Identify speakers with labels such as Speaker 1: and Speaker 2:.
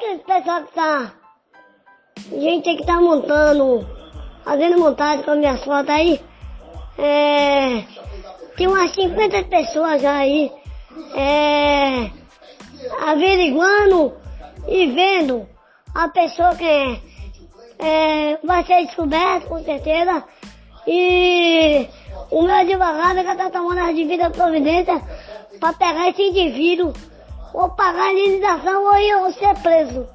Speaker 1: aquele pessoal que tá. Gente que tá montando, fazendo montagem com a minha foto aí. É, tem umas 50 pessoas já aí. É, averiguando e vendo a pessoa que é, é, vai ser descoberta, com certeza. E o meu advogado já está tomando as devidas providências para pegar esse indivíduo, ou pagar a indenização ou eu ser preso.